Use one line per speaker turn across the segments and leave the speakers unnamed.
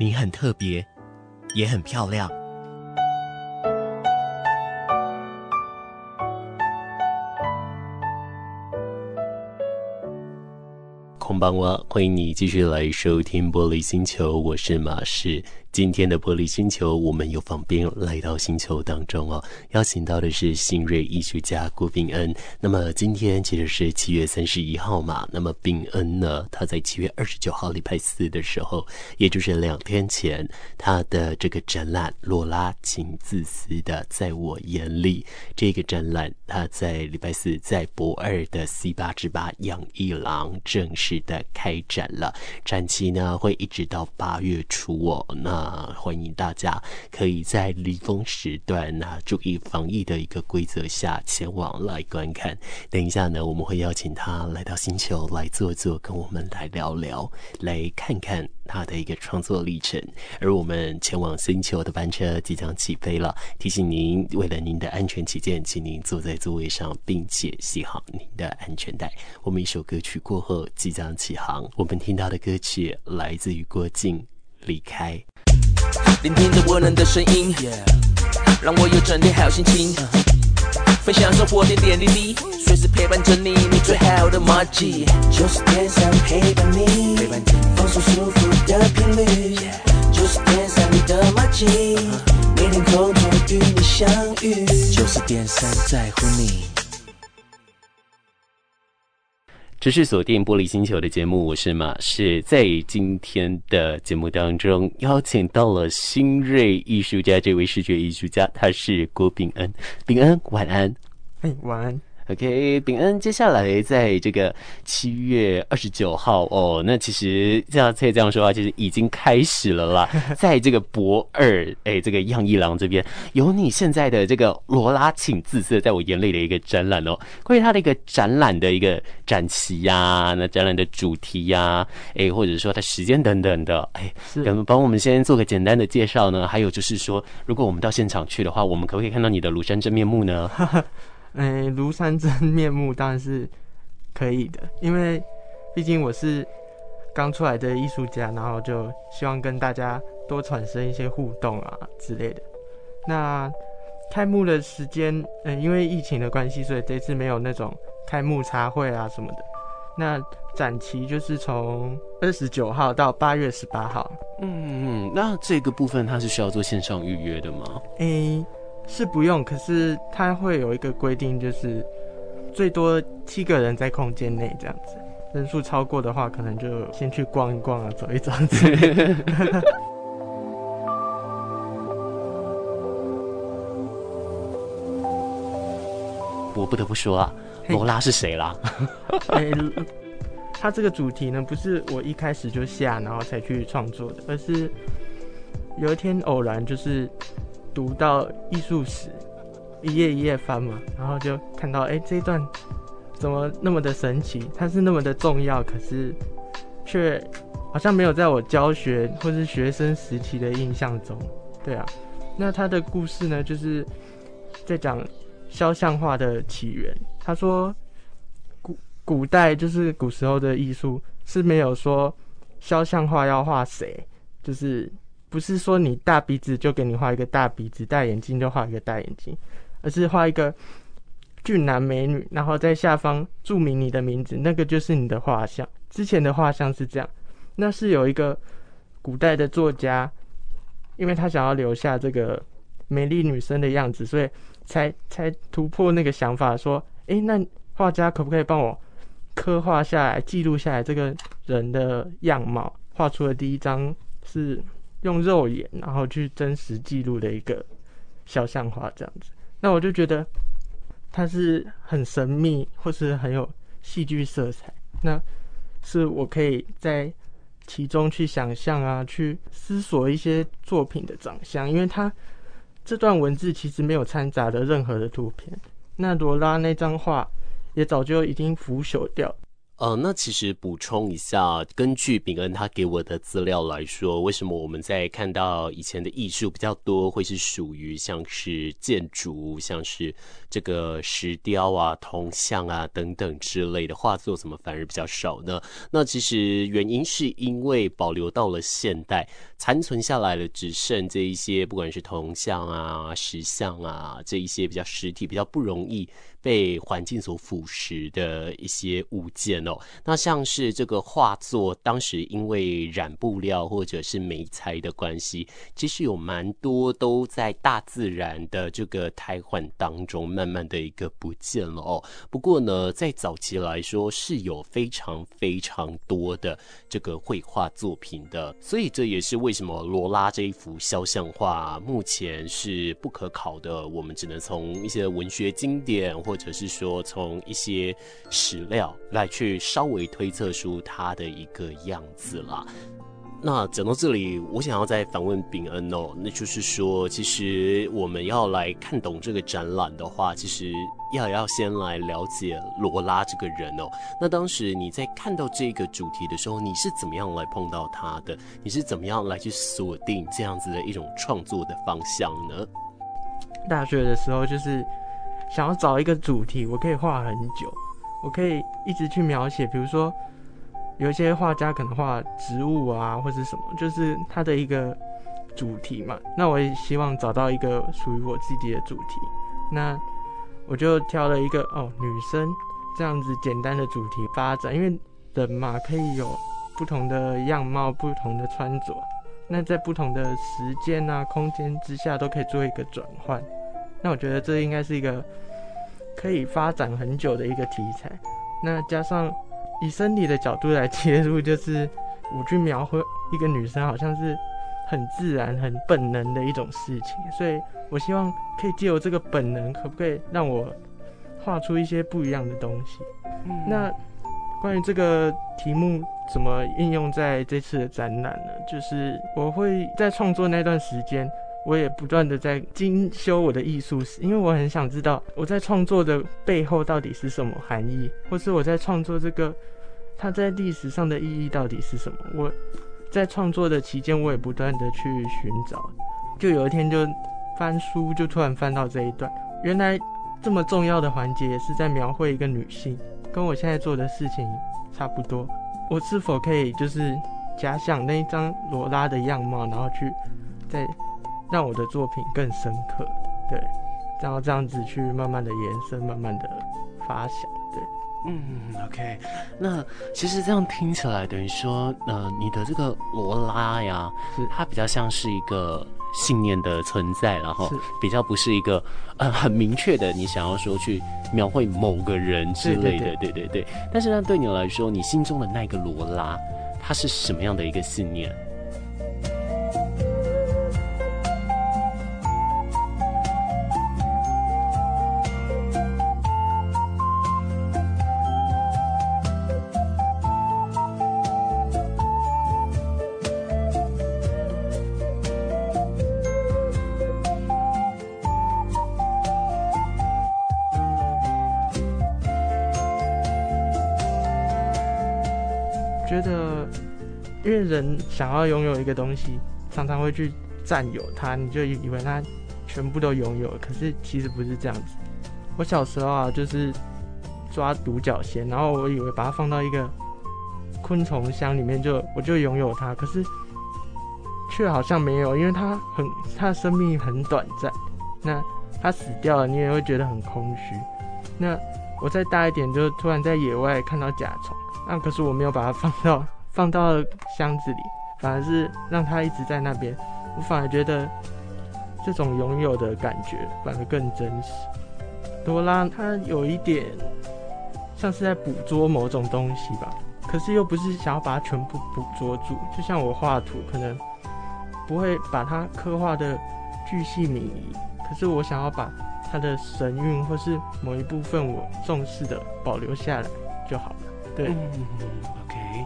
你很特别，也很漂亮。こんばんは，欢迎你继续来收听《玻璃星球》，我是马士。 今天的玻璃星球，我们又访宾来到星球当中哦，邀请到的是新锐艺术家郭炳恩。那么今天其实是七月三十一号嘛，那么炳恩呢，他在七月二十九号礼拜四的时候，也就是两天前，他的这个展览《洛拉，请自私的在我眼里》这个展览，他在礼拜四在博二的 C 八之八样艺廊正式的开展了，展期呢会一直到八月初哦，那。啊，欢迎大家可以在离峰时段呢、啊，注意防疫的一个规则下前往来观看。等一下呢，我们会邀请他来到星球来坐坐，跟我们来聊聊，来看看他的一个创作历程。而我们前往星球的班车即将起飞了，提醒您，为了您的安全起见，请您坐在座位上，并且系好您的安全带。我们一首歌曲过后即将起航，我们听到的歌曲来自于郭静，离开。
聆听着温暖的声音让我有整天好心情。分享生活点点滴滴，随时陪伴着你，你最好的马吉。九十点三陪伴你，陪伴你放松舒服的频率。九十点三你的马吉，每天空中与你相遇。就是电三在乎你。
持续锁定玻璃星球的节目，我是马是。在今天的节目当中，邀请到了新锐艺术家这位视觉艺术家，他是郭炳恩。炳恩，晚安。
哎，晚安。
OK，秉恩，接下来在这个七月二十九号哦，那其实这样可以这样说啊，其实已经开始了啦。在这个博二，哎，这个样一郎这边有你现在的这个罗拉，请自色在我眼里的一个展览哦。关于他的一个展览的一个展期呀、啊，那展览的主题呀、啊，哎，或者说它时间等等的，哎，能帮我们先做个简单的介绍呢？还有就是说，如果我们到现场去的话，我们可不可以看到你的庐山真面目呢？
哎，庐山真面目当然是可以的，因为毕竟我是刚出来的艺术家，然后就希望跟大家多产生一些互动啊之类的。那开幕的时间，嗯，因为疫情的关系，所以这次没有那种开幕茶会啊什么的。那展期就是从二十九号到八月十八号。
嗯嗯，那这个部分它是需要做线上预约的吗？
哎。是不用，可是它会有一个规定，就是最多七个人在空间内这样子，人数超过的话，可能就先去逛一逛啊，走一走之类的。
我不得不说啊，罗拉是谁啦？
欸，他这个主题呢，不是我一开始就下，然后才去创作的，而是有一天偶然就是。读到艺术史，一页一页翻嘛，然后就看到，哎、这一段怎么那么的神奇？它是那么的重要，可是却好像没有在我教学或是学生时期的印象中。对啊，那他的故事呢，就是在讲肖像画的起源。他说，古古代就是古时候的艺术是没有说肖像画要画谁，就是。不是说你大鼻子就给你画一个大鼻子，大眼睛就画一个大眼睛，而是画一个俊男美女，然后在下方注明你的名字，那个就是你的画像。之前的画像是这样，那是有一个古代的作家，因为他想要留下这个美丽女生的样子，所以才才突破那个想法，说，诶，那画家可不可以帮我刻画下来，记录下来这个人的样貌？画出了第一张是。用肉眼，然后去真实记录的一个肖像画，这样子，那我就觉得它是很神秘，或是很有戏剧色彩。那是我可以在其中去想象啊，去思索一些作品的长相，因为它这段文字其实没有掺杂的任何的图片。那罗拉那张画也早就已经腐朽掉。
呃，那其实补充一下，根据秉恩他给我的资料来说，为什么我们在看到以前的艺术比较多，会是属于像是建筑，像是这个石雕啊、铜像啊等等之类的画作，怎么反而比较少呢？那其实原因是因为保留到了现代，残存下来的只剩这一些，不管是铜像啊、石像啊这一些比较实体、比较不容易。被环境所腐蚀的一些物件哦，那像是这个画作，当时因为染布料或者是媒材的关系，其实有蛮多都在大自然的这个胎换当中，慢慢的一个不见了哦。不过呢，在早期来说是有非常非常多的这个绘画作品的，所以这也是为什么罗拉这一幅肖像画目前是不可考的，我们只能从一些文学经典或或者是说，从一些史料来去稍微推测出它的一个样子啦。那讲到这里，我想要再反问秉恩哦，那就是说，其实我们要来看懂这个展览的话，其实要要先来了解罗拉这个人哦。那当时你在看到这个主题的时候，你是怎么样来碰到他的？你是怎么样来去锁定这样子的一种创作的方向呢？
大学的时候就是。想要找一个主题，我可以画很久，我可以一直去描写。比如说，有一些画家可能画植物啊，或者什么，就是他的一个主题嘛。那我也希望找到一个属于我自己的主题。那我就挑了一个哦，女生这样子简单的主题发展，因为人嘛，可以有不同的样貌、不同的穿着。那在不同的时间啊、空间之下，都可以做一个转换。那我觉得这应该是一个可以发展很久的一个题材。那加上以生理的角度来切入，就是我去描绘一个女生，好像是很自然、很本能的一种事情。所以我希望可以借由这个本能，可不可以让我画出一些不一样的东西？嗯。那关于这个题目怎么应用在这次的展览呢？就是我会在创作那段时间。我也不断的在精修我的艺术史，因为我很想知道我在创作的背后到底是什么含义，或是我在创作这个它在历史上的意义到底是什么。我在创作的期间，我也不断的去寻找，就有一天就翻书，就突然翻到这一段，原来这么重要的环节也是在描绘一个女性，跟我现在做的事情差不多。我是否可以就是假想那一张罗拉的样貌，然后去在。让我的作品更深刻，对，然后这样子去慢慢的延伸，慢慢的发想，对，
嗯，OK，那其实这样听起来，等于说，呃，你的这个罗拉呀，它比较像是一个信念的存在，然后比较不是一个呃很明确的，你想要说去描绘某个人之类的，对对对，对对对。但是呢，对你来说，你心中的那个罗拉，它是什么样的一个信念？
想要拥有一个东西，常常会去占有它，你就以为它全部都拥有，可是其实不是这样子。我小时候啊，就是抓独角仙，然后我以为把它放到一个昆虫箱里面就，我就拥有它，可是却好像没有，因为它很它的生命很短暂，那它死掉了，你也会觉得很空虚。那我再大一点，就突然在野外看到甲虫。那、可是我没有把它放到放到箱子里，反而是让它一直在那边。我反而觉得这种拥有的感觉反而更真实。罗拉它有一点像是在捕捉某种东西吧，可是又不是想要把它全部捕捉住。就像我画图，可能不会把它刻画的巨细靡遗，可是我想要把它的神韵或是某一部分我重视的保留下来就好了。对，
嗯，OK，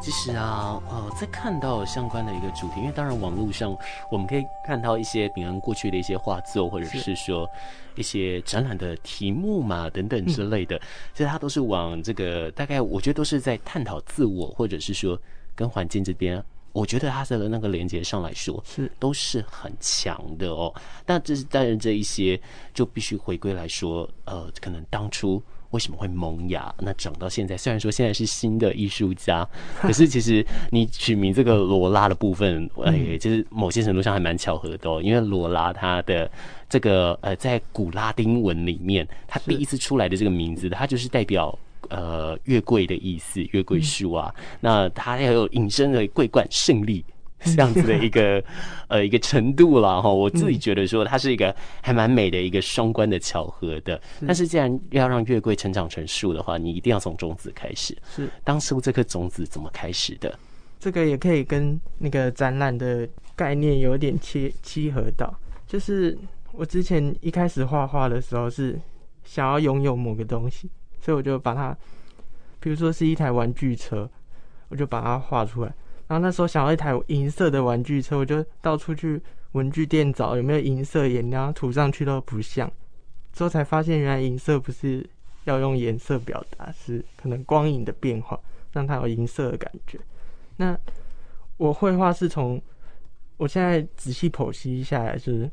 其实啊，呃，在看到相关的一个主题，因为当然网络上我们可以看到一些平安过去的一些画作，或者是说一些展览的题目嘛，等等之类的，嗯、其实它都是往这个大概，我觉得都是在探讨自我，或者是说跟环境这边，我觉得它的那个连接上来说是都是很强的哦。那这是当然这一些就必须回归来说，呃，可能当初。为什么会萌芽？那长到现在，虽然说现在是新的艺术家，可是其实你取名这个罗拉的部分，哎，就是某些程度上还蛮巧合的哦。因为罗拉他的这个呃，在古拉丁文里面，他第一次出来的这个名字，它就是代表呃月桂的意思，月桂树啊。那它还有引申的桂冠胜利。这样子的一个 呃一个程度了哈，我自己觉得说它是一个还蛮美的一个双关的巧合的。但是既然要让月桂成长成树的话，你一定要从种子开始。是当初这颗种子怎么开始的？
这个也可以跟那个展览的概念有点切契合到。就是我之前一开始画画的时候是想要拥有某个东西，所以我就把它，比如说是一台玩具车，我就把它画出来。然后那时候想要一台银色的玩具车，我就到处去文具店找有没有银色颜料，涂上去都不像。之后才发现，原来银色不是要用颜色表达，是可能光影的变化让它有银色的感觉。那我绘画是从我现在仔细剖析一下来，就是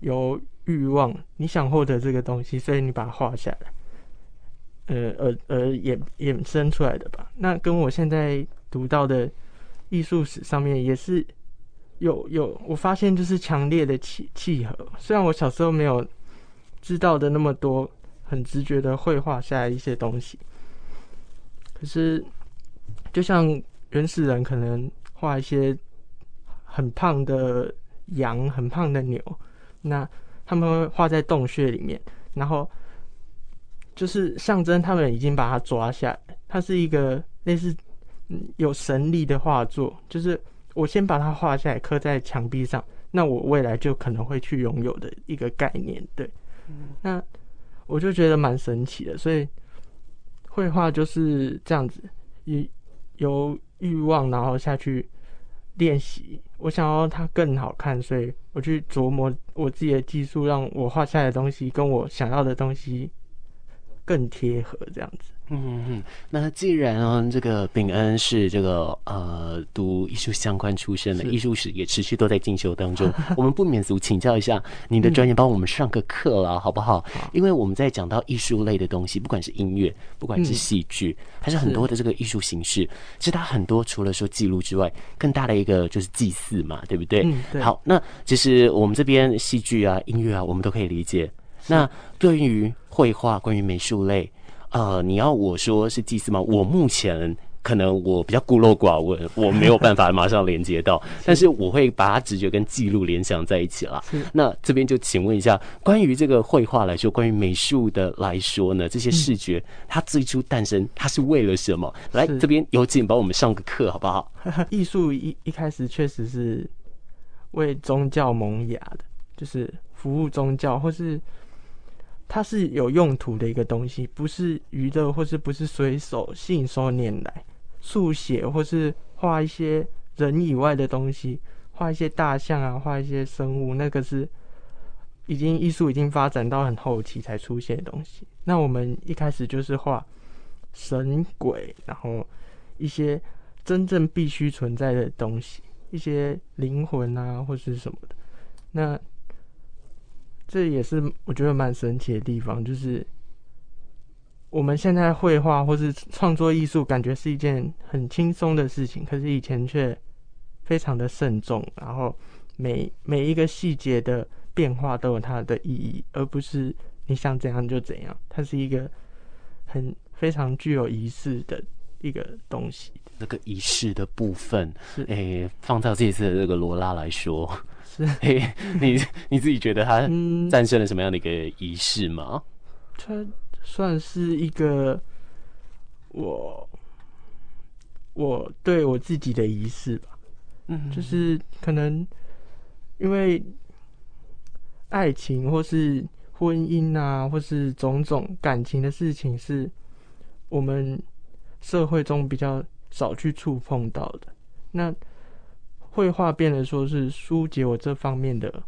有欲望，你想获得这个东西，所以你把它画下来，呃，而而衍衍生出来的吧。那跟我现在读到的。艺术史上面也是有有，我发现就是强烈的契契合。虽然我小时候没有知道的那么多，很直觉的绘画下来一些东西，可是就像原始人可能画一些很胖的羊、很胖的牛，那他们会画在洞穴里面，然后就是象征他们已经把它抓下来，它是一个类似。有神力的画作，就是我先把它画下来，刻在墙壁上，那我未来就可能会去拥有的一个概念。对，那我就觉得蛮神奇的。所以绘画就是这样子，有有欲望，然后下去练习。我想要它更好看，所以我去琢磨我自己的技术，让我画下来的东西跟我想要的东西更贴合，这样子。
嗯嗯，那既然啊，这个秉恩是这个呃读艺术相关出身的，艺术史也持续都在进修当中。我们不免俗请教一下你的专业，帮我们上个课了，好不好？因为我们在讲到艺术类的东西，不管是音乐，不管是戏剧，还是很多的这个艺术形式，其实它很多除了说记录之外，更大的一个就是祭祀嘛，对不对？嗯，对。好，那其实我们这边戏剧啊、音乐啊，我们都可以理解。那对于绘画，关于美术类。呃，你要我说是祭祀吗？我目前可能我比较孤陋寡闻，我没有办法马上连接到，但是我会把它直觉跟记录联想在一起了。那这边就请问一下，关于这个绘画来说，关于美术的来说呢，这些视觉它最初诞生，它是为了什么？来这边有请帮我们上个课好不好？
艺术一一开始确实是为宗教萌芽的，就是服务宗教或是。它是有用途的一个东西，不是娱乐，或是不是随手信手拈来，速写或是画一些人以外的东西，画一些大象啊，画一些生物，那个是已经艺术已经发展到很后期才出现的东西。那我们一开始就是画神鬼，然后一些真正必须存在的东西，一些灵魂啊，或是什么的。那这也是我觉得蛮神奇的地方，就是我们现在绘画或是创作艺术，感觉是一件很轻松的事情，可是以前却非常的慎重，然后每每一个细节的变化都有它的意义，而不是你想怎样就怎样。它是一个很非常具有仪式的一个东西。
那个仪式的部分，是诶，放到这次的这个罗拉来说。是，嘿，你你自己觉得他战胜了什么样的一个仪式吗？
它算是一个我我对我自己的仪式吧。嗯，就是可能因为爱情或是婚姻啊，或是种种感情的事情，是我们社会中比较少去触碰到的。那绘画变得说是疏解我这方面的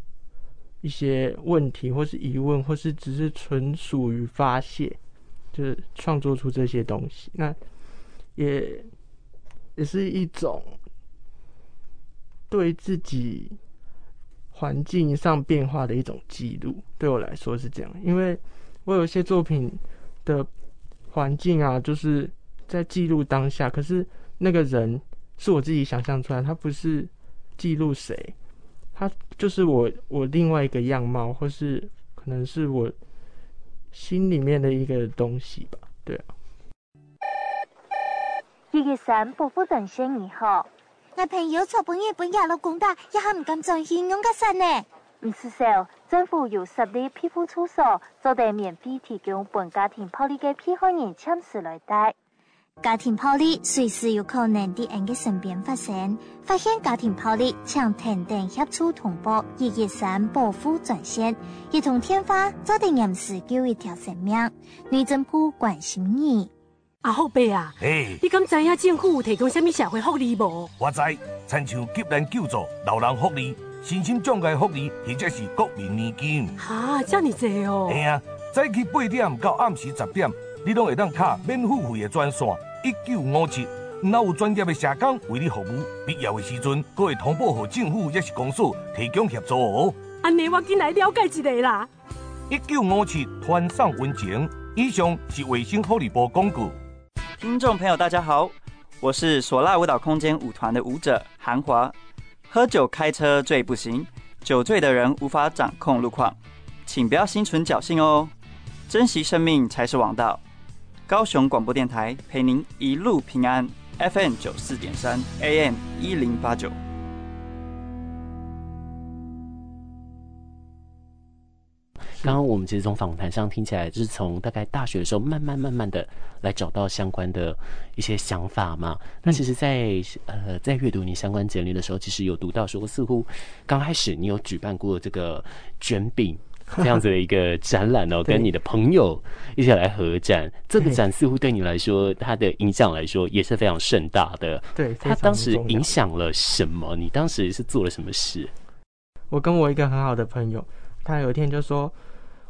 一些问题，或是疑问，或是只是纯属于发泄，就是创作出这些东西。那也也是一种对自己环境上变化的一种记录。对我来说是这样，因为我有一些作品的环境啊，就是在记录当下，可是那个人是我自己想象出来，他不是。记录谁？他就是我，我另外一个样貌，或是可能是我心里面的一个东西吧。对啊。
一月三，伯父等先以后。
我朋友从半夜半夜到公大，也还唔敢转信用卡上呢。
唔是少，政府有设立庇护处所，做得免费提供本家庭暴力嘅被害人签署来带。
家庭暴力随时有可能在人嘅身边发生，发现家庭暴力，请停电协助通报一一三保护专线，一同天花做定临时救一条生命。内政部关心你。
阿福伯啊，
嘿，
你敢知影政府有提供什么社会福利无？
我知，亲像急难救助、老人福利、身心障碍福利，或者是国民年金。
哈，这么济哦。
嘿啊，早起八点到暗时十点。你拢会当卡免付费的专线一九五七，若有专业的社工为你服务，必要的时阵，搁会通报给政府，也是公司提供协助哦。
安尼我进来了解一下啦。
一九五七团上温情，以上是卫生福利部广告。
听众朋友，大家好，我是唢呐舞蹈空间舞团的舞者韩华。喝酒开车醉不行，酒醉的人无法掌控路况，请不要心存侥幸哦，珍惜生命才是王道。高雄广播电台陪您一路平安，FM 九四点三，AM 一零八九。
刚刚我们其实从访谈上听起来，就是从大概大学的时候，慢慢慢慢的来找到相关的一些想法嘛。那其实在，在呃在阅读你相关简历的时候，其实有读到说，似乎刚开始你有举办过这个卷饼。这样子的一个展览哦，跟你的朋友一起来合展，这个展似乎对你来说，它的影响来说也是非常盛大的。
对，
它当时影响了什么？你当时是做了什么事？
我跟我一个很好的朋友，他有一天就说，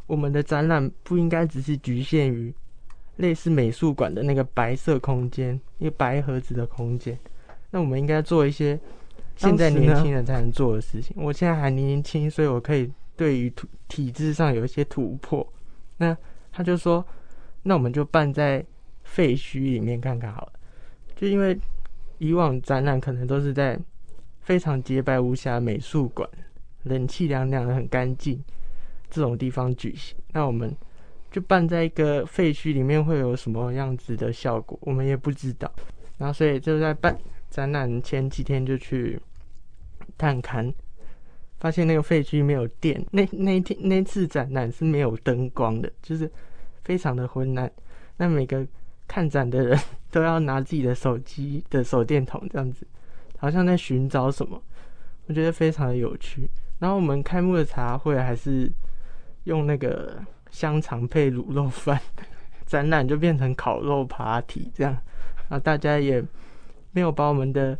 我们的展览不应该只是局限于类似美术馆的那个白色空间，一个白盒子的空间。那我们应该做一些现在年轻人才能做的事情。我现在还年轻，所以我可以。对于体体制上有一些突破，那他就说，那我们就办在废墟里面看看好了。就因为以往展览可能都是在非常洁白无瑕美术馆，冷气凉凉的很干净这种地方举行，那我们就办在一个废墟里面会有什么样子的效果，我们也不知道。然后所以就在办展览前几天就去探勘。发现那个废墟没有电，那那天那次展览是没有灯光的，就是非常的昏暗。那每个看展的人都要拿自己的手机的手电筒，这样子，好像在寻找什么，我觉得非常的有趣。然后我们开幕的茶会还是用那个香肠配卤肉饭，展览就变成烤肉扒蹄这样，然后大家也没有把我们的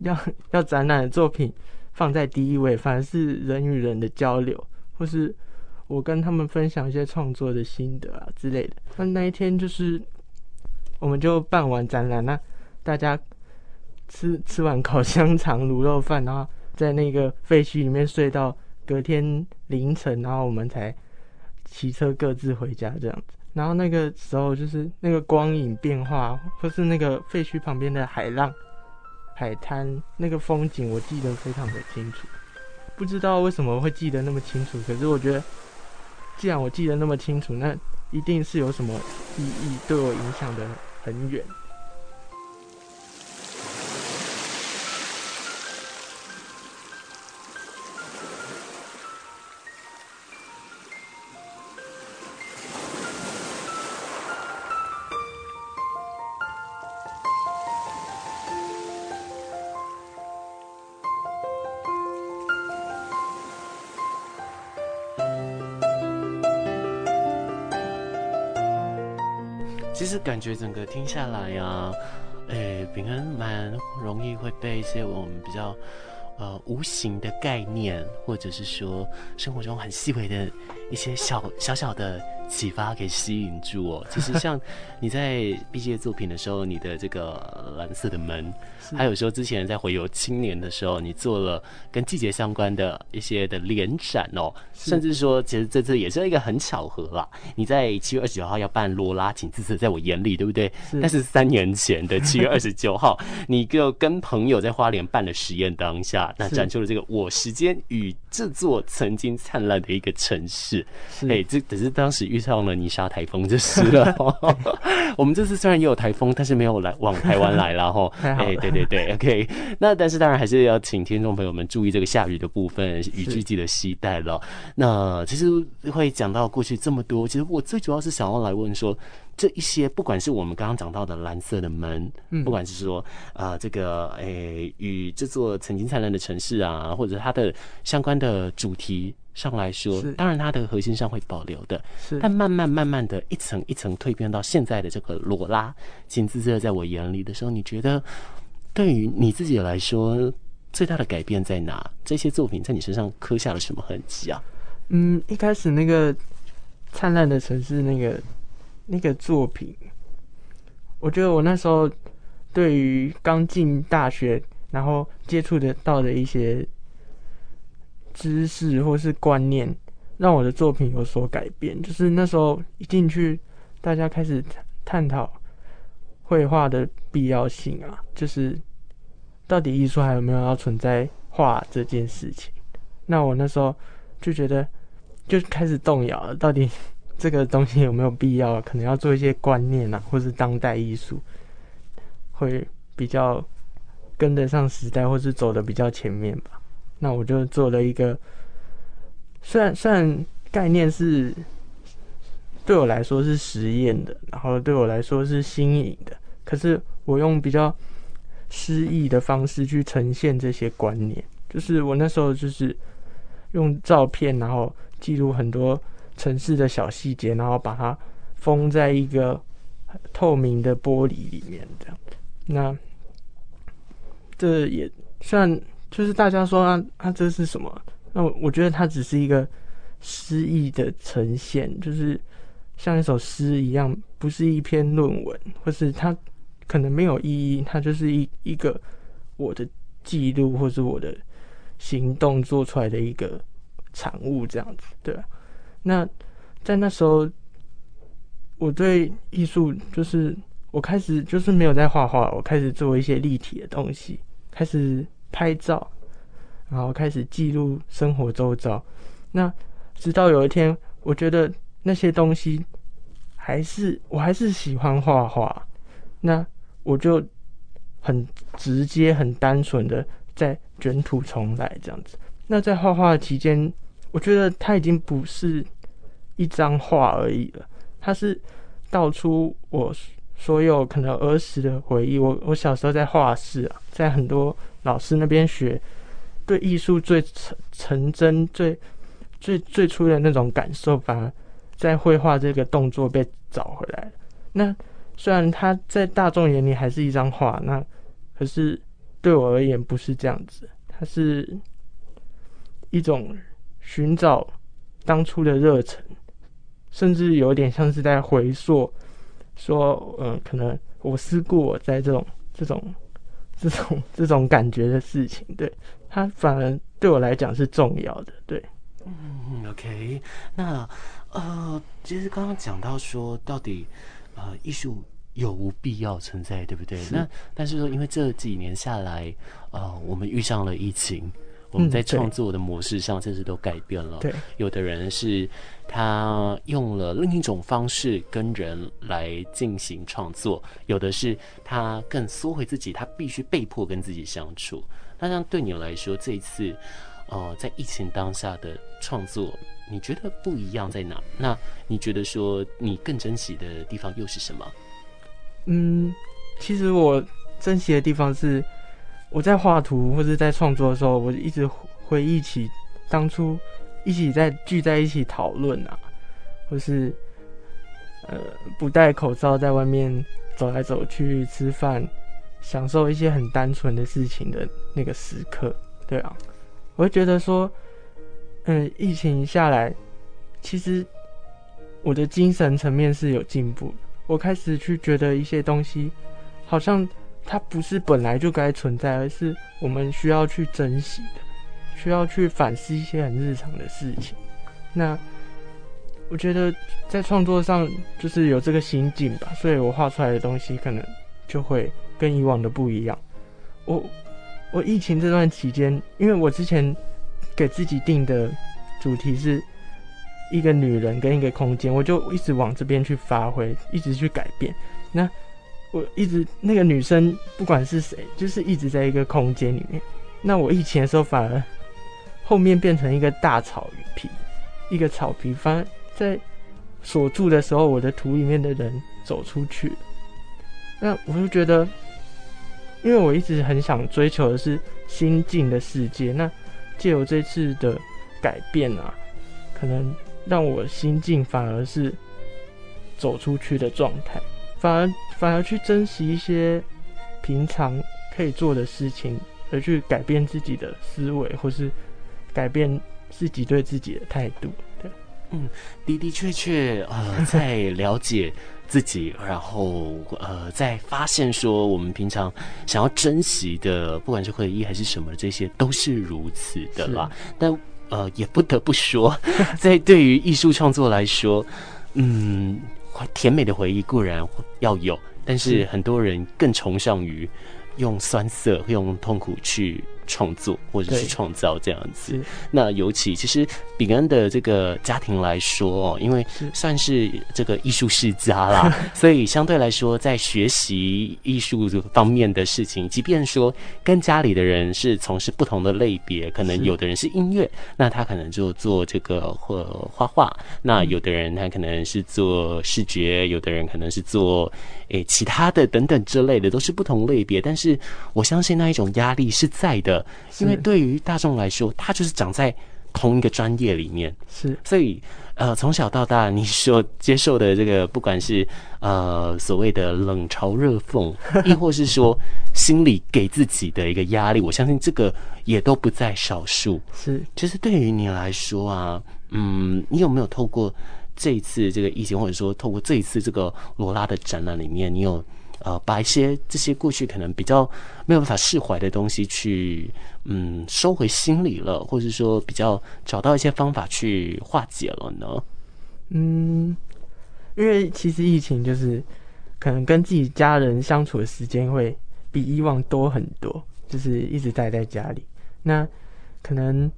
要要展览的作品。放在第一位，反而是人与人的交流，或是我跟他们分享一些创作的心得啊之类的。那那一天就是，我们就办完展览，那大家吃吃完烤香肠、卤肉饭，然后在那个废墟里面睡到隔天凌晨，然后我们才骑车各自回家这样子。然后那个时候就是那个光影变化，或是那个废墟旁边的海浪。海滩那个风景我记得非常的清楚，不知道为什么会记得那么清楚。可是我觉得，既然我记得那么清楚，那一定是有什么意义，对我影响的很远。
其实感觉整个听下来呀、啊，诶，饼干蛮容易会被一些我们比较呃无形的概念，或者是说生活中很细微的一些小小小的。启发给吸引住哦。其实像你在毕业作品的时候，你的这个蓝色的门，还有说之前在回游青年的时候，你做了跟季节相关的一些的联展哦。甚至说，其实这次也是一个很巧合啦。你在七月二十九号要办罗拉，请自此在我眼里，对不对？是。但是三年前的 七月二十九号，你就跟朋友在花莲办了实验当下，那展出了这个我时间与这座曾经灿烂的一个城市。哎，这只是当时遇。上了泥沙台风就是了。我们这次虽然也有台风，但是没有来往台湾来 了哈。哎，对对对，OK。那但是当然还是要请听众朋友们注意这个下雨的部分，雨具记得携带了。那其实会讲到过去这么多，其实我最主要是想要来问说，这一些不管是我们刚刚讲到的蓝色的门，嗯，不管是说啊、呃、这个诶与这座曾经灿烂的城市啊，或者它的相关的主题。上来说，当然它的核心上会保留的，是，但慢慢慢慢的一层一层蜕变到现在的这个罗拉，紧滋滋的在我眼里的时候，你觉得对于你自己来说最大的改变在哪？这些作品在你身上刻下了什么痕迹啊？
嗯，一开始那个灿烂的城市那个那个作品，我觉得我那时候对于刚进大学然后接触得到的一些。知识或是观念，让我的作品有所改变。就是那时候一进去，大家开始探讨绘画的必要性啊，就是到底艺术还有没有要存在画这件事情。那我那时候就觉得，就开始动摇了，到底这个东西有没有必要？可能要做一些观念啊，或是当代艺术会比较跟得上时代，或是走的比较前面吧。那我就做了一个，虽然虽然概念是对我来说是实验的，然后对我来说是新颖的，可是我用比较诗意的方式去呈现这些观念。就是我那时候就是用照片，然后记录很多城市的小细节，然后把它封在一个透明的玻璃里面，这样。那这也算。就是大家说啊，啊，这是什么？那我我觉得它只是一个诗意的呈现，就是像一首诗一样，不是一篇论文，或是它可能没有意义，它就是一一个我的记录，或是我的行动做出来的一个产物，这样子，对吧？那在那时候，我对艺术就是我开始就是没有在画画，我开始做一些立体的东西，开始。拍照，然后开始记录生活周遭。那直到有一天，我觉得那些东西还是我还是喜欢画画。那我就很直接、很单纯的在卷土重来这样子。那在画画期间，我觉得它已经不是一张画而已了，它是道出我所有可能儿时的回忆。我我小时候在画室啊，在很多。老师那边学，对艺术最纯纯真、最最最初的那种感受，反而在绘画这个动作被找回来了。那虽然它在大众眼里还是一张画，那可是对我而言不是这样子，它是一种寻找当初的热忱，甚至有点像是在回溯，说，嗯，可能我思故我在这种这种。这种这种感觉的事情，对，它反而对我来讲是重要的，对。
嗯，OK，那呃，其实刚刚讲到说，到底呃，艺术有无必要存在，对不对？那但是说，因为这几年下来，呃，我们遇上了疫情。我们在创作的模式上，甚至都改变了。对，有的人是他用了另一种方式跟人来进行创作，有的是他更缩回自己，他必须被迫跟自己相处。那像对你来说，这一次，呃，在疫情当下的创作，你觉得不一样在哪？那你觉得说你更珍惜的地方又是什么？
嗯，其实我珍惜的地方是。我在画图或者在创作的时候，我一直回忆起当初一起在聚在一起讨论啊，或是呃不戴口罩在外面走来走去吃饭，享受一些很单纯的事情的那个时刻，对啊，我会觉得说，嗯，疫情下来，其实我的精神层面是有进步的，我开始去觉得一些东西，好像它不是本来就该存在，而是我们需要去珍惜的，需要去反思一些很日常的事情。那我觉得在创作上就是有这个心境吧，所以我画出来的东西可能就会跟以往的不一样。我我疫情这段期间，因为我之前给自己定的主题是一个女人跟一个空间，我就一直往这边去发挥，一直去改变。那我一直那个女生不管是谁，就是一直在一个空间里面。那我疫情的时候反而后面变成一个大草皮，一个草皮，反而。在锁住的时候，我的图里面的人走出去，那我就觉得，因为我一直很想追求的是心境的世界，那借由这次的改变啊，可能让我心境反而是走出去的状态，反而反而去珍惜一些平常可以做的事情，而去改变自己的思维，或是改变自己对自己的态度。
对嗯，的的确确，呃，在了解自己，然后呃，在发现说我们平常想要珍惜的，不管是回忆还是什么，这些都是如此的啦。但呃，也不得不说，在对于艺术创作来说，嗯，甜美的回忆固然要有，但是很多人更崇尚于用酸涩、用痛苦去。创作或者是创造这样子，那尤其其实秉恩的这个家庭来说哦，因为算是这个艺术世家啦，所以相对来说，在学习艺术方面的事情，即便说跟家里的人是从事不同的类别，可能有的人是音乐，那他可能就做这个或画画；那有的人他可能是做视觉，有的人可能是做诶其他的等等之类的，都是不同类别。但是我相信那一种压力是在的。因为对于大众来说，他就是长在同一个专业里面，是，所以呃，从小到大，你所接受的这个，不管是呃所谓的冷嘲热讽，亦或是说心里给自己的一个压力，我相信这个也都不在少数。是，其实对于你来说啊，嗯，你有没有透过这一次这个疫情，或者说透过这一次这个罗拉的展览里面，你有？呃，把一些这些过去可能比较没有办法释怀的东西去，嗯，收回心里了，或者说比较找到一些方法去化解了呢？
嗯，因为其实疫情就是可能跟自己家人相处的时间会比以往多很多，就是一直待在家里。那可能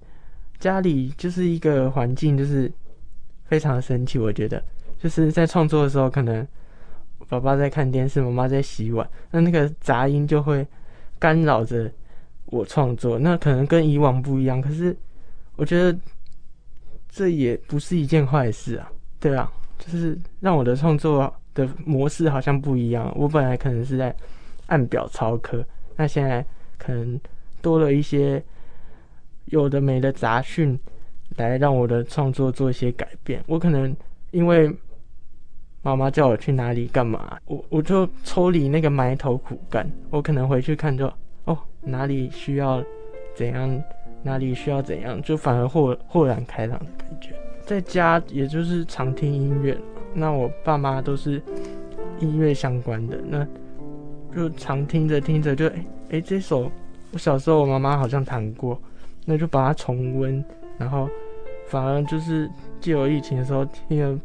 家里就是一个环境，就是非常的神奇。我觉得就是在创作的时候，可能。爸爸在看电视，妈妈在洗碗，那那个杂音就会干扰着我创作。那可能跟以往不一样，可是我觉得这也不是一件坏事啊。对啊，就是让我的创作的模式好像不一样。我本来可能是在按表操课，那现在可能多了一些有的没的杂讯，来让我的创作做一些改变。我可能因为。妈妈叫我去哪里干嘛，我我就抽离那个埋头苦干。我可能回去看就哦，哪里需要怎样，哪里需要怎样，就反而豁豁然开朗的感觉。在家也就是常听音乐，那我爸妈都是音乐相关的，那就常听着听着就哎哎、这首我小时候我妈妈好像弹过，那就把它重温，然后反而就是借由疫情的时候听了。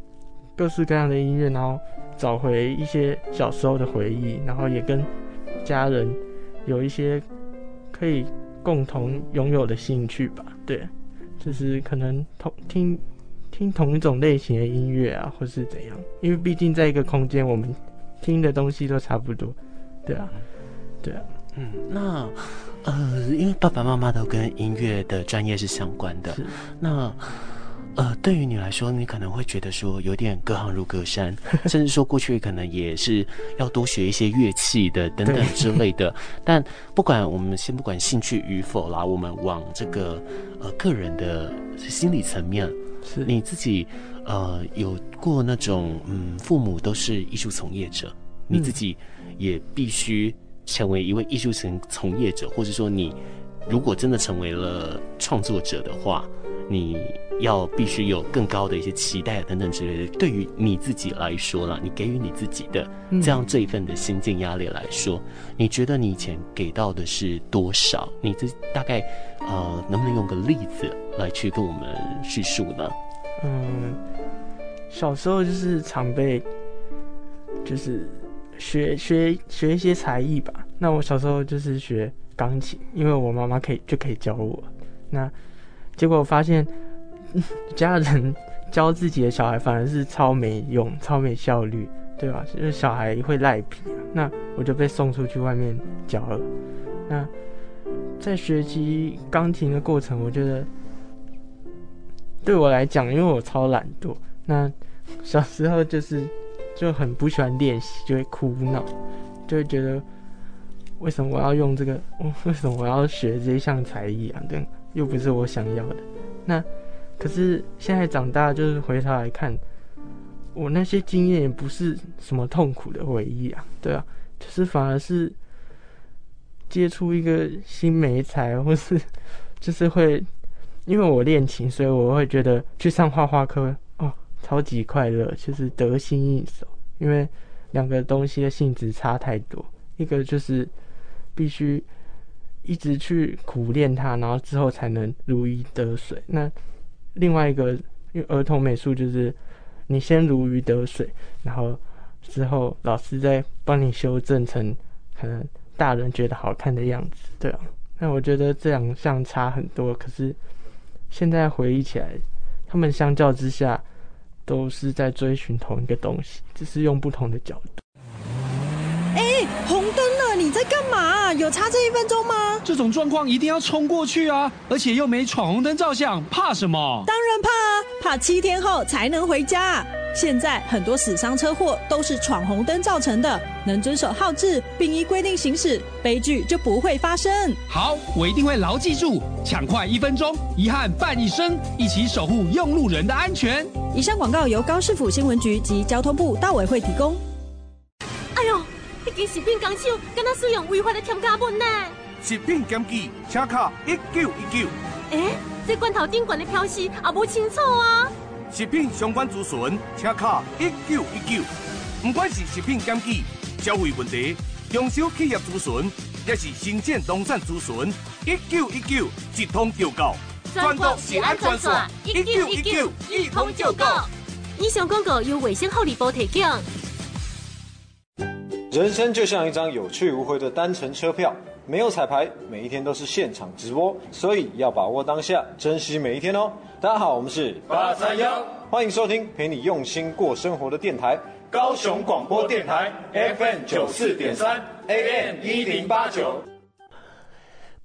各式各样的音乐，然后找回一些小时候的回忆，然后也跟家人有一些可以共同拥有的兴趣吧。对，就是可能同听听同一种类型的音乐啊，或是怎样。因为毕竟在一个空间，我们听的东西都差不多。对啊，对啊。
嗯，那呃，因为爸爸妈妈都跟音乐的专业是相关的，那。呃，对于你来说，你可能会觉得说有点隔行如隔山，甚至说过去可能也是要多学一些乐器的等等之类的。但不管我们先不管兴趣与否啦，我们往这个呃个人的心理层面，是你自己呃有过那种嗯父母都是艺术从业者，你自己也必须成为一位艺术从从业者，或者说你如果真的成为了创作者的话，你要必须有更高的一些期待等等之类的。对于你自己来说啦，你给予你自己的这样这一份的心境压力来说，你觉得你以前给到的是多少？你这大概呃，能不能用个例子来去跟我们叙述呢？
嗯，小时候就是常被就是。学学学一些才艺吧。那我小时候就是学钢琴，因为我妈妈可以就可以教我。那结果发现，家人教自己的小孩反而是超没用、超没效率，对吧？就是小孩会赖皮。那我就被送出去外面教了。那在学习钢琴的过程，我觉得对我来讲，因为我超懒惰。那小时候就是。就很不喜欢练习，就会哭闹，就会觉得为什么我要用这个？为什么我要学这一项才艺啊？对，又不是我想要的。那可是现在长大，就是回头来看，我那些经验也不是什么痛苦的回忆啊，对啊，就是反而是接触一个新媒材，或是 就是会因为我练琴，所以我会觉得去上画画课哦。超级快乐，就是得心应手。因为两个东西的性质差太多，一个就是必须一直去苦练它，然后之后才能如鱼得水。那另外一个，因为儿童美术就是你先如鱼得水，然后之后老师再帮你修正成可能大人觉得好看的样子，对啊。那我觉得这两项差很多，可是现在回忆起来，他们相较之下。都是在追寻同一个东西，只是用不同的角度。
哎、红灯，你在干嘛？有差这一分钟吗？
这种状况一定要冲过去啊！而且又没闯红灯照相，怕什么？
当然怕啊，怕七天后才能回家。现在很多死伤车祸都是闯红灯造成的，能遵守号志并依规定行驶，悲剧就不会发生。
好，我一定会牢记住，抢快一分钟，遗憾伴一生，一起守护用路人的安全。
以上广告由高市府新闻局及交通部道委会提供。
哎呦，那个食品工厂敢那使用违法的添加物呢？
食品检举，请卡一九一九。
哎，这罐头顶管的标示也不清楚啊。
食品相关咨询，请卡一九一九。不管是食品检举、消费问题、中小企业咨询，也是新建农产咨询，一九一九一通就到。
全国是安全线，一九一九一通就到。以上广告由卫生福利部提供。
人生就像一张有去无回的单程车票，没有彩排，每一天都是现场直播，所以要把握当下，珍惜每一天哦。大家好，我们是
八三幺，
欢迎收听陪你用心过生活的电台——
高雄广播电台 FM 九四点三，AM 一零八九。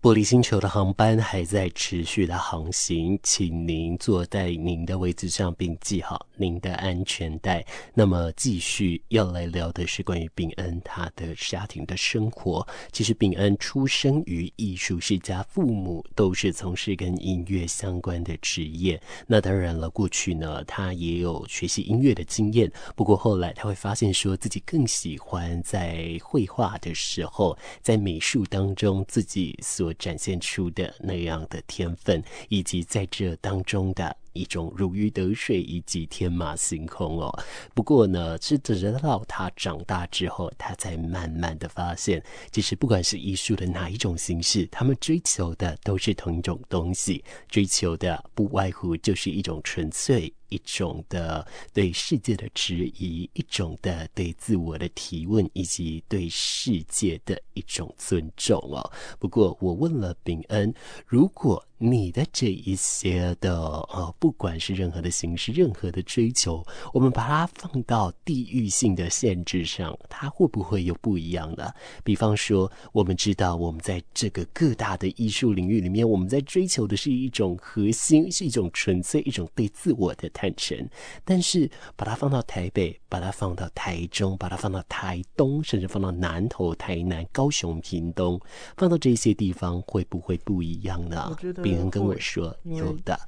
玻璃星球的航班还在持续的航行，请您坐在您的位置上，并系好您的安全带。那么，继续要来聊的是关于秉恩他的家庭的生活。其实，秉恩出生于艺术世家，父母都是从事跟音乐相关的职业。那当然了，过去呢，他也有学习音乐的经验。不过后来他会发现，说自己更喜欢在绘画的时候，在美术当中自己所。展现出的那样的天分，以及在这当中的一种如鱼得水以及天马行空哦。不过呢，是直到他长大之后，他才慢慢的发现，其实不管是艺术的哪一种形式，他们追求的都是同一种东西，追求的不外乎就是一种纯粹。一种的对世界的质疑，一种的对自我的提问，以及对世界的一种尊重哦。不过我问了秉恩，如果你的这一些的呃，不管是任何的形式，任何的追求，我们把它放到地域性的限制上，它会不会有不一样的？比方说，我们知道我们在这个各大的艺术领域里面，我们在追求的是一种核心，是一种纯粹，一种对自我的坦诚。但是把它放到台北，把它放到台中，把它放到台东，甚至放到南投、台南、高雄、屏东，放到这些地方，会不会不一样呢？
我觉得。
别人跟我说有的，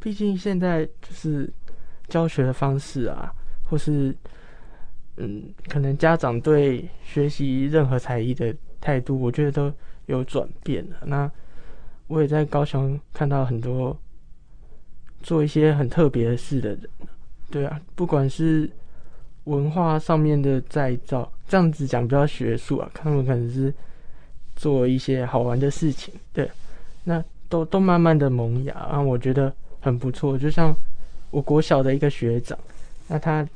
毕竟现在就是教学的方式啊，或是嗯，可能家长对学习任何才艺的态度，我觉得都有转变了。那我也在高雄看到很多做一些很特别的事的人，对啊，不管是文化上面的再造，这样子讲比较学术啊，他们可能是做一些好玩的事情，对，那都都慢慢的萌芽，啊，我觉得很不错。就像我国小的一个学长，那他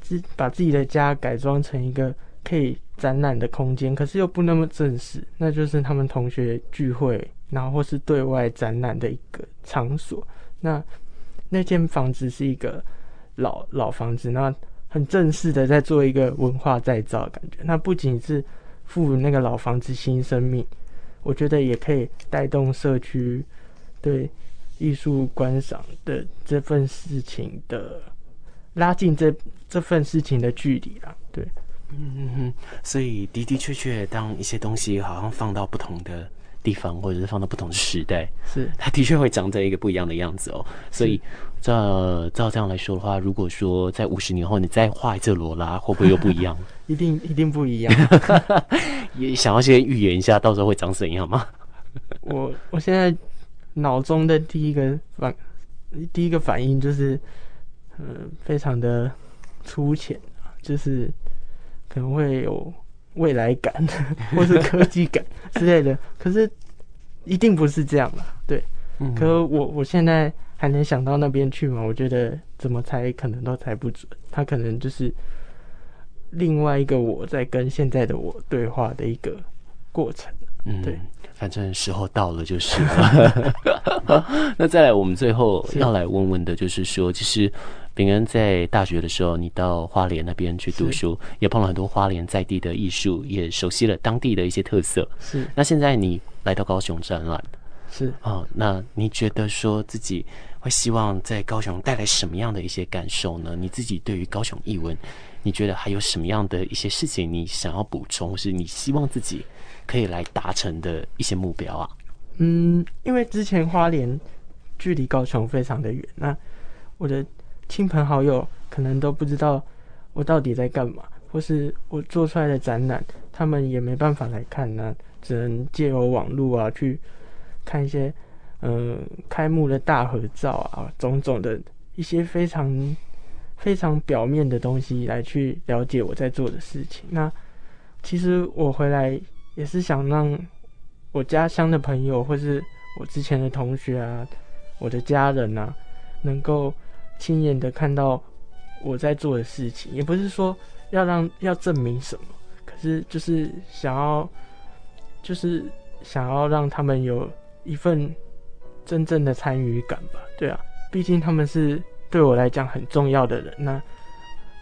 自。把自己的家改装成一个可以展览的空间，可是又不那么正式，那就是他们同学聚会，然后或是对外展览的一个场所。那那间房子是一个老老房子，那很正式的在做一个文化再造的感觉。那不仅是赋予那个老房子新生命，我觉得也可以带动社区对艺术观赏的这份事情的。拉近这这份事情的距离了，对，
嗯嗯嗯，所以的的确确，当一些东西好像放到不同的地方，或者是放到不同的时代，
是
它的确会长成一个不一样的样子哦。所以照照这样来说的话，如果说在五十年后你再画一次罗拉，会不会又不一样？
一定一定不一样。
也想要先预言一下，到时候会长怎样吗？
我我现在脑中的第一个反第一个反应就是。嗯，非常的粗浅啊，就是可能会有未来感，或是科技感 之类的。可是一定不是这样嘛？对。嗯。可是我我现在还能想到那边去吗？我觉得怎么猜可能都猜不准。他可能就是另外一个我在跟现在的我对话的一个过程。嗯，对。
反正时候到了就是了。那再来，我们最后要来问问的就是说，其实。秉恩在大学的时候，你到花莲那边去读书，也碰了很多花莲在地的艺术，也熟悉了当地的一些特色。
是。
那现在你来到高雄展览，
是
哦。那你觉得说自己会希望在高雄带来什么样的一些感受呢？你自己对于高雄艺文，你觉得还有什么样的一些事情你想要补充，或是你希望自己可以来达成的一些目标啊？
嗯，因为之前花莲距离高雄非常的远，那我的。亲朋好友可能都不知道我到底在干嘛，或是我做出来的展览，他们也没办法来看呢，只能借由网络啊去看一些嗯、开幕的大合照啊，种种的一些非常非常表面的东西来去了解我在做的事情。那其实我回来也是想让我家乡的朋友，或是我之前的同学啊，我的家人啊，能够。亲眼的看到我在做的事情，也不是说要让要证明什么，可是就是想要，就是想要让他们有一份真正的参与感吧。对啊，毕竟他们是对我来讲很重要的人。那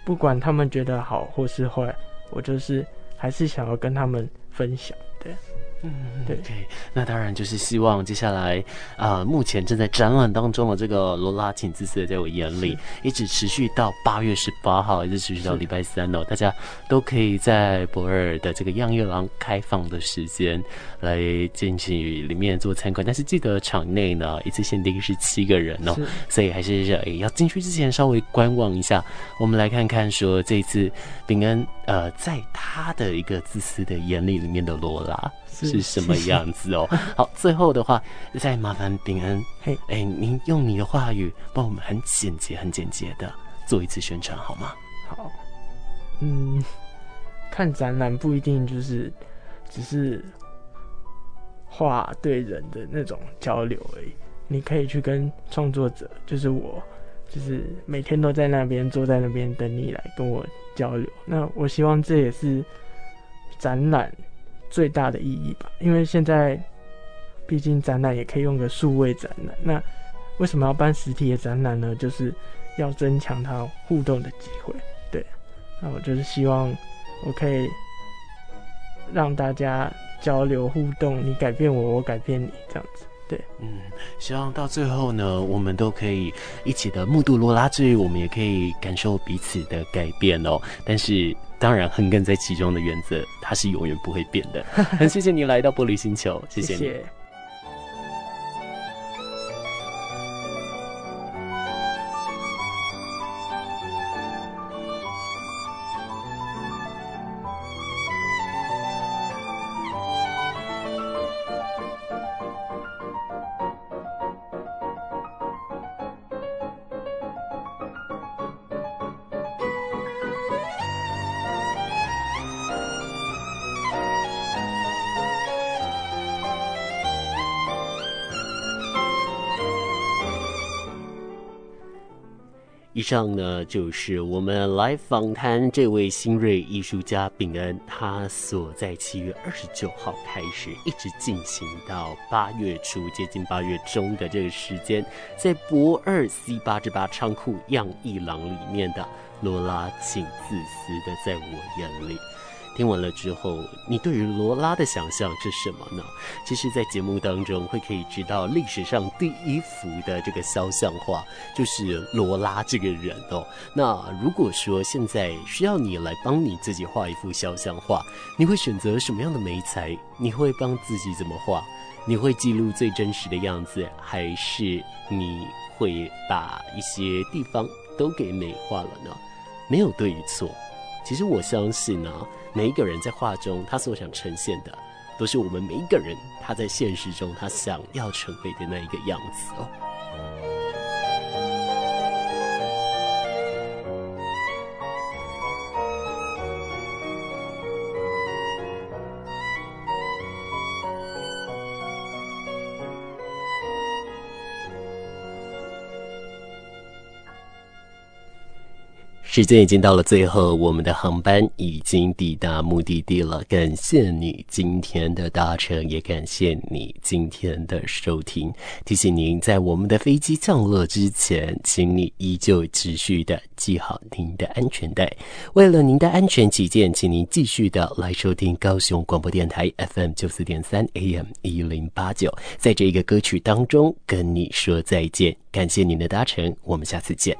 不管他们觉得好或是坏，我就是还是想要跟他们分享。对。嗯，对
，okay, 那当然就是希望接下来啊、呃，目前正在展览当中的这个罗拉，请自私的在我眼里，一直持续到八月十八号，一直持续到礼拜三哦，大家都可以在博尔的这个样月廊开放的时间来进去里面做参观，但是记得场内呢一次限定是七个人哦，所以还是诶、欸、要进去之前稍微观望一下。我们来看看说这一次饼恩呃在他的一个自私的眼里里面的罗拉。是什么样子哦？好，最后的话再麻烦秉恩，嘿，哎，您用你的话语帮我们很简洁、很简洁的做一次宣传好吗？
好，嗯，看展览不一定就是只是画对人的那种交流而已，你可以去跟创作者，就是我，就是每天都在那边坐在那边等你来跟我交流。那我希望这也是展览。最大的意义吧，因为现在毕竟展览也可以用个数位展览，那为什么要办实体的展览呢？就是要增强它互动的机会。对，那我就是希望我可以让大家交流互动，你改变我，我改变你，这样子。对，
嗯，希望到最后呢，我们都可以一起的目睹罗拉之余，我们也可以感受彼此的改变哦。但是。当然，横亘在其中的原则，它是永远不会变的。很谢谢你来到玻璃星球，谢谢你。谢谢。上呢，就是我们来访谈这位新锐艺术家秉恩，他所在七月二十九号开始，一直进行到八月初，接近八月中的这个时间，在博二 C 八之八仓库样艺廊里面的罗拉，请自私的在我眼里。听完了之后，你对于罗拉的想象是什么呢？其实，在节目当中会可以知道，历史上第一幅的这个肖像画就是罗拉这个人哦。那如果说现在需要你来帮你自己画一幅肖像画，你会选择什么样的媒材？你会帮自己怎么画？你会记录最真实的样子，还是你会把一些地方都给美化了呢？没有对与错。其实我相信呢、每一个人在画中，他所想呈现的，都是我们每一个人他在现实中他想要成为的那一个样子哦。时间已经到了最后，我们的航班已经抵达目的地了。感谢你今天的搭乘，也感谢你今天的收听。提醒您，在我们的飞机降落之前，请你依旧持续的系好您的安全带。为了您的安全起见，请您继续的来收听高雄广播电台 FM 九四点三 AM 一零八九。在这一个歌曲当中跟你说再见，感谢您的搭乘，我们下次见。